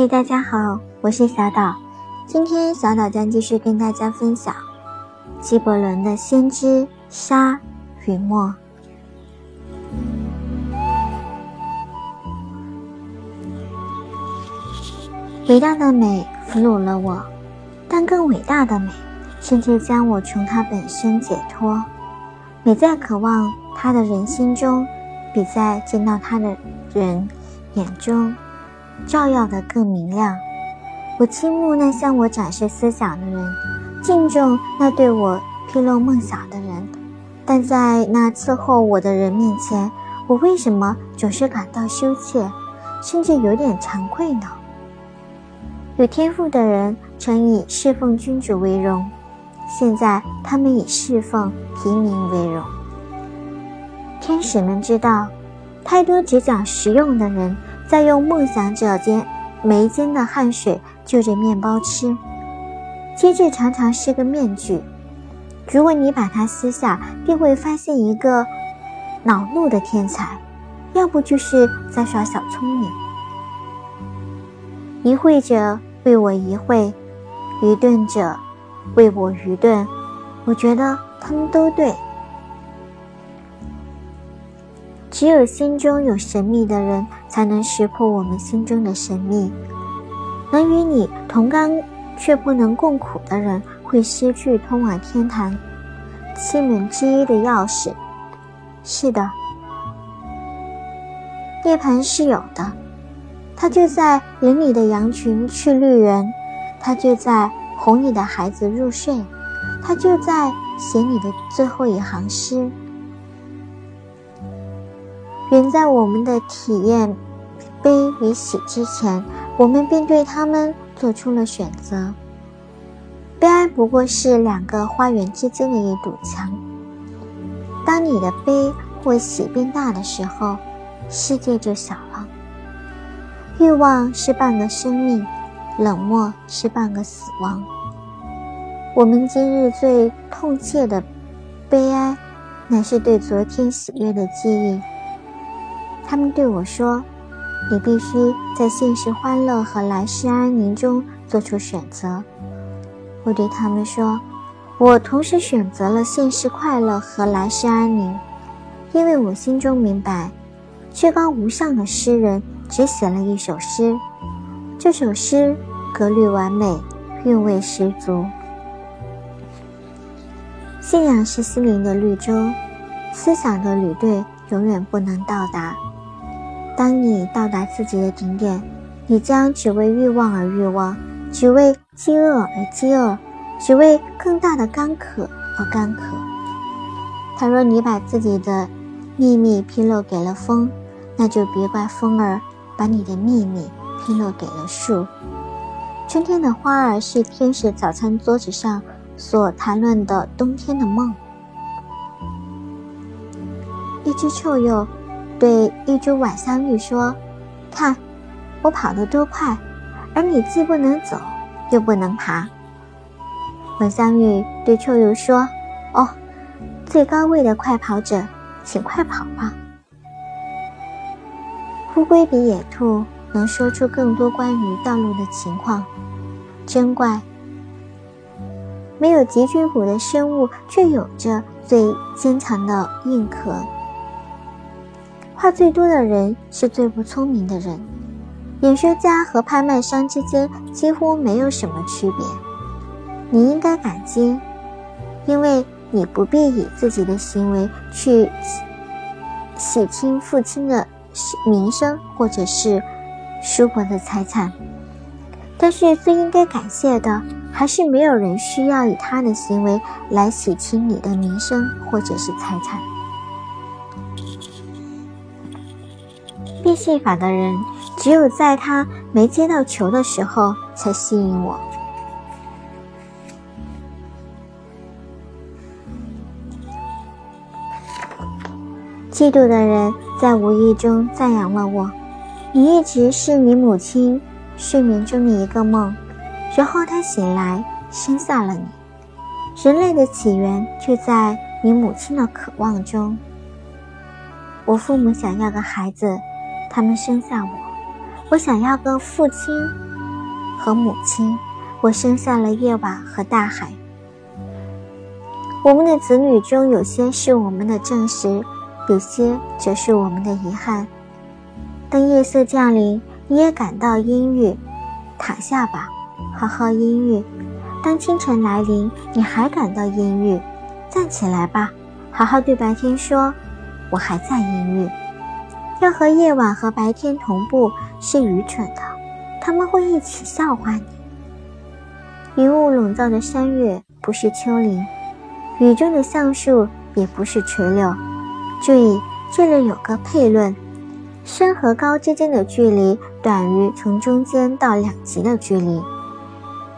嘿，大家好，我是小岛。今天小岛将继续跟大家分享纪伯伦的《先知沙与墨》。伟大的美俘虏了我，但更伟大的美，甚至将我从它本身解脱。美在渴望它的人心中，比在见到它的人眼中。照耀的更明亮。我倾慕那向我展示思想的人，敬重那对我披露梦想的人，但在那伺候我的人面前，我为什么总是感到羞怯，甚至有点惭愧呢？有天赋的人曾以侍奉君主为荣，现在他们以侍奉平民为荣。天使们知道，太多只讲实用的人。再用梦想者间眉间的汗水就着面包吃，机智常常是个面具。如果你把它撕下，便会发现一个恼怒的天才，要不就是在耍小聪明。疑会者为我疑会，愚钝者为我愚钝，我觉得他们都对。只有心中有神秘的人，才能识破我们心中的神秘。能与你同甘却不能共苦的人，会失去通往天堂七门之一的钥匙。是的，涅槃是有的，它就在领你的羊群去绿园，它就在哄你的孩子入睡，它就在写你的最后一行诗。远在我们的体验悲与喜之前，我们便对他们做出了选择。悲哀不过是两个花园之间的一堵墙。当你的悲或喜变大的时候，世界就小了。欲望是半个生命，冷漠是半个死亡。我们今日最痛切的悲哀，乃是对昨天喜悦的记忆。他们对我说：“你必须在现实欢乐和来世安宁中做出选择。”我对他们说：“我同时选择了现实快乐和来世安宁，因为我心中明白，至高无上的诗人只写了一首诗，这首诗格律完美，韵味十足。信仰是心灵的绿洲，思想的旅队永远不能到达。”当你到达自己的顶点，你将只为欲望而欲望，只为饥饿而饥饿，只为更大的干渴而干渴。倘若你把自己的秘密披露给了风，那就别怪风儿把你的秘密披露给了树。春天的花儿是天使早餐桌子上所谈论的冬天的梦。一只臭鼬。对一株晚香玉说：“看，我跑得多快，而你既不能走，又不能爬。”晚香玉对臭鼬说：“哦，最高位的快跑者，请快跑吧。”乌龟比野兔能说出更多关于道路的情况，真怪！没有脊椎骨的生物，却有着最坚强的硬壳。话最多的人是最不聪明的人。演说家和拍卖商之间几乎没有什么区别。你应该感激，因为你不必以自己的行为去洗清父亲的名声或者是叔伯的财产。但是最应该感谢的，还是没有人需要以他的行为来洗清你的名声或者是财产。变戏法的人，只有在他没接到球的时候才吸引我。嫉妒的人在无意中赞扬了我。你一直是你母亲睡眠中的一个梦，然后她醒来生下了你。人类的起源就在你母亲的渴望中。我父母想要个孩子。他们生下我，我想要个父亲，和母亲，我生下了夜晚和大海。我们的子女中有些是我们的证实，有些则是我们的遗憾。当夜色降临，你也感到阴郁，躺下吧，好好阴郁。当清晨来临，你还感到阴郁，站起来吧，好好对白天说：“我还在阴郁。”要和夜晚和白天同步是愚蠢的，他们会一起笑话你。云雾笼罩的山岳不是丘陵，雨中的橡树也不是垂柳。注意，这里有个悖论：深和高之间的距离短于从中间到两极的距离。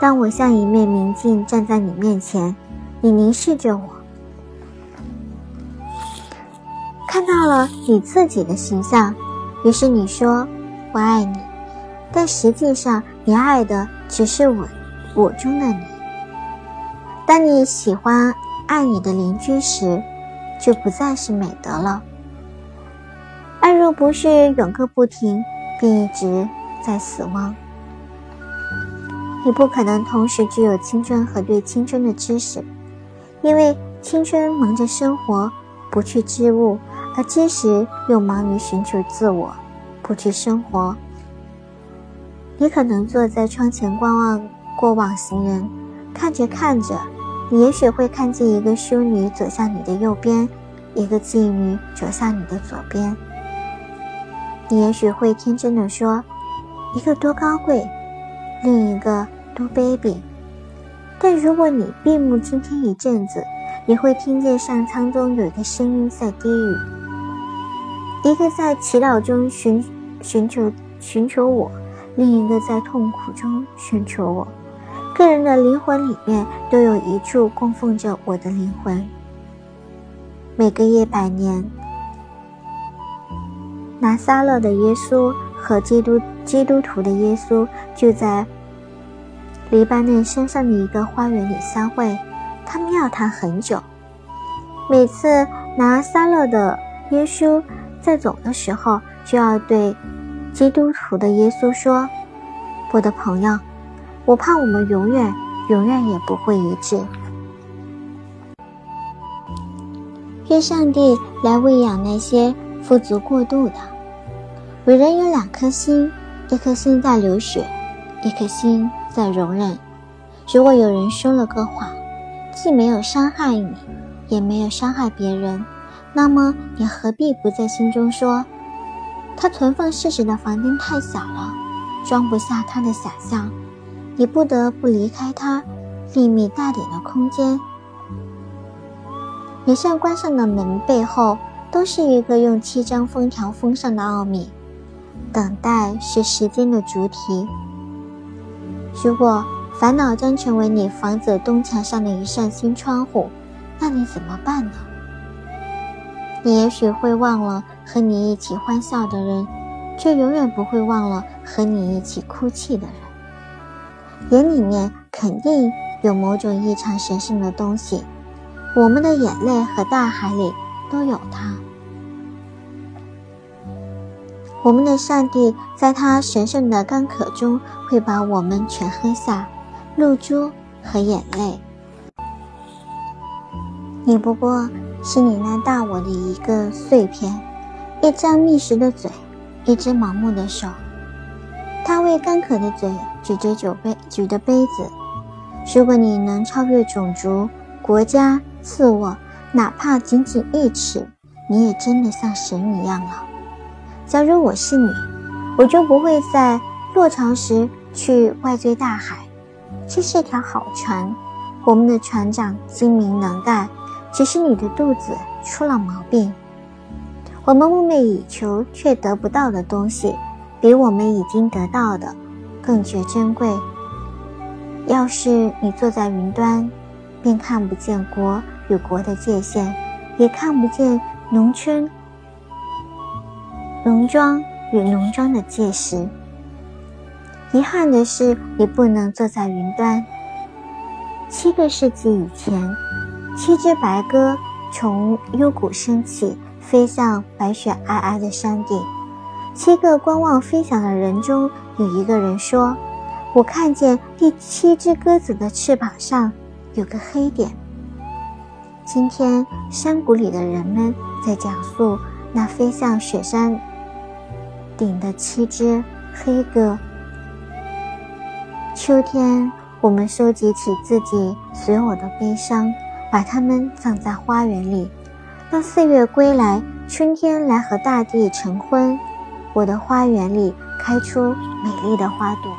当我像一面明镜站在你面前，你凝视着我，看到了你自己的形象，于是你说：“我爱你。”但实际上，你爱的只是我，我中的你。当你喜欢爱你的邻居时，就不再是美德了。爱若不是永个不停，便一直在死亡。你不可能同时具有青春和对青春的知识，因为青春忙着生活，不去知物；而知识又忙于寻求自我，不去生活。你可能坐在窗前观望过往行人，看着看着，你也许会看见一个淑女走向你的右边，一个妓女走向你的左边。你也许会天真的说：“一个多高贵。”另一个多卑鄙，但如果你闭目倾听一阵子，你会听见上苍中有一个声音在低语，一个在祈祷中寻寻求寻求我，另一个在痛苦中寻求我。个人的灵魂里面都有一处供奉着我的灵魂。每个夜百年，拿撒勒的耶稣和基督基督徒的耶稣就在。黎巴嫩山上的一个花园里相会，他们要谈很久。每次拿撒勒的耶稣在走的时候，就要对基督徒的耶稣说：“我的朋友，我怕我们永远、永远也不会一致。”愿上帝来喂养那些富足过度的。伟人有两颗心，一颗心在流血，一颗心。在容忍。如果有人说了个谎，既没有伤害你，也没有伤害别人，那么你何必不在心中说：他存放事实的房间太小了，装不下他的想象，你不得不离开他秘密大点的空间。每扇关上的门背后，都是一个用七张封条封上的奥秘。等待是时间的主体。如果烦恼将成为你房子东墙上的一扇新窗户，那你怎么办呢？你也许会忘了和你一起欢笑的人，却永远不会忘了和你一起哭泣的人。眼里面肯定有某种异常神圣的东西，我们的眼泪和大海里都有它。我们的上帝在他神圣的干渴中会把我们全喝下，露珠和眼泪。你不过是你那大我的一个碎片，一张觅食的嘴，一只盲目的手。他为干渴的嘴举着酒杯，举着杯子。如果你能超越种族、国家、自我，哪怕仅仅一尺，你也真的像神一样了。假如我是你，我就不会在落潮时去外追大海。这是条好船，我们的船长精明能干，只是你的肚子出了毛病。我们梦寐以求却得不到的东西，比我们已经得到的更觉珍贵。要是你坐在云端，便看不见国与国的界限，也看不见农村。农庄与农庄的界时，遗憾的是，你不能坐在云端。七个世纪以前，七只白鸽从幽谷升起，飞向白雪皑皑的山顶。七个观望飞翔的人中，有一个人说：“我看见第七只鸽子的翅膀上有个黑点。今天山谷里的人们在讲述那飞向雪山顶的七只黑鸽。秋天，我们收集起自己所有的悲伤，把它们葬在花园里。当四月归来，春天来和大地成婚，我的花园里开出美丽的花朵。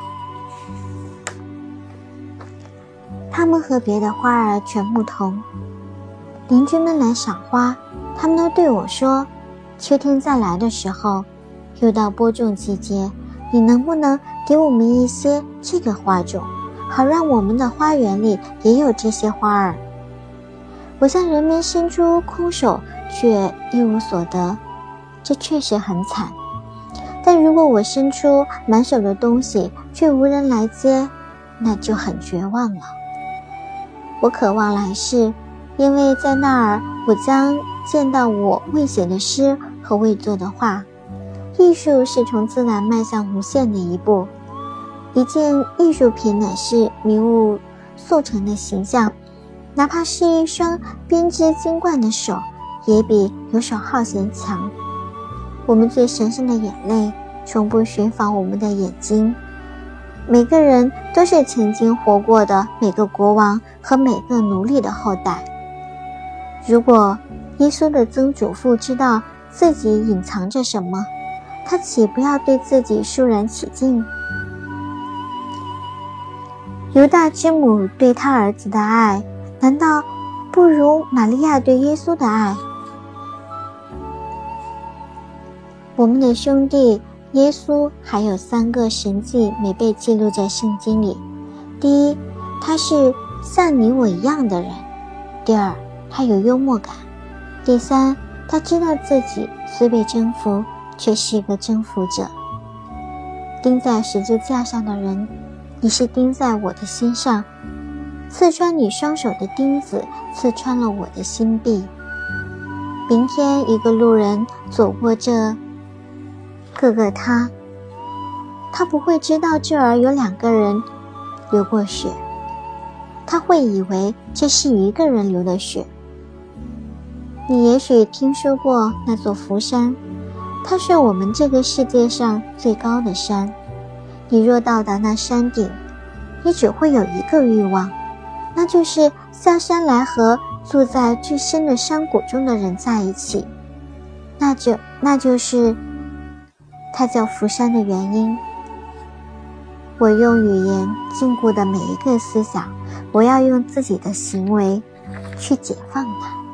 它们和别的花儿全不同。邻居们来赏花，他们都对我说：“秋天再来的时候，又到播种季节，你能不能给我们一些这个花种，好让我们的花园里也有这些花儿？”我向人们伸出空手，却一无所得，这确实很惨。但如果我伸出满手的东西，却无人来接，那就很绝望了。我渴望来世，因为在那儿我将见到我未写的诗和未作的画。艺术是从自然迈向无限的一步。一件艺术品乃是迷雾塑成的形象，哪怕是一双编织金冠的手，也比游手好闲强。我们最神圣的眼泪，从不寻访我们的眼睛。每个人都是曾经活过的每个国王和每个奴隶的后代。如果耶稣的曾祖父知道自己隐藏着什么，他岂不要对自己肃然起敬？犹大之母对他儿子的爱，难道不如玛利亚对耶稣的爱？我们的兄弟。耶稣还有三个神迹没被记录在圣经里：第一，他是像你我一样的人；第二，他有幽默感；第三，他知道自己虽被征服，却是一个征服者。钉在十字架上的人，你是钉在我的心上；刺穿你双手的钉子，刺穿了我的心壁。明天，一个路人走过这。哥哥他，他不会知道这儿有两个人流过血，他会以为这是一个人流的血。你也许听说过那座福山，它是我们这个世界上最高的山。你若到达那山顶，你只会有一个欲望，那就是下山来和住在最深的山谷中的人在一起。那就那就是。他叫福山的原因。我用语言禁锢的每一个思想，我要用自己的行为去解放它。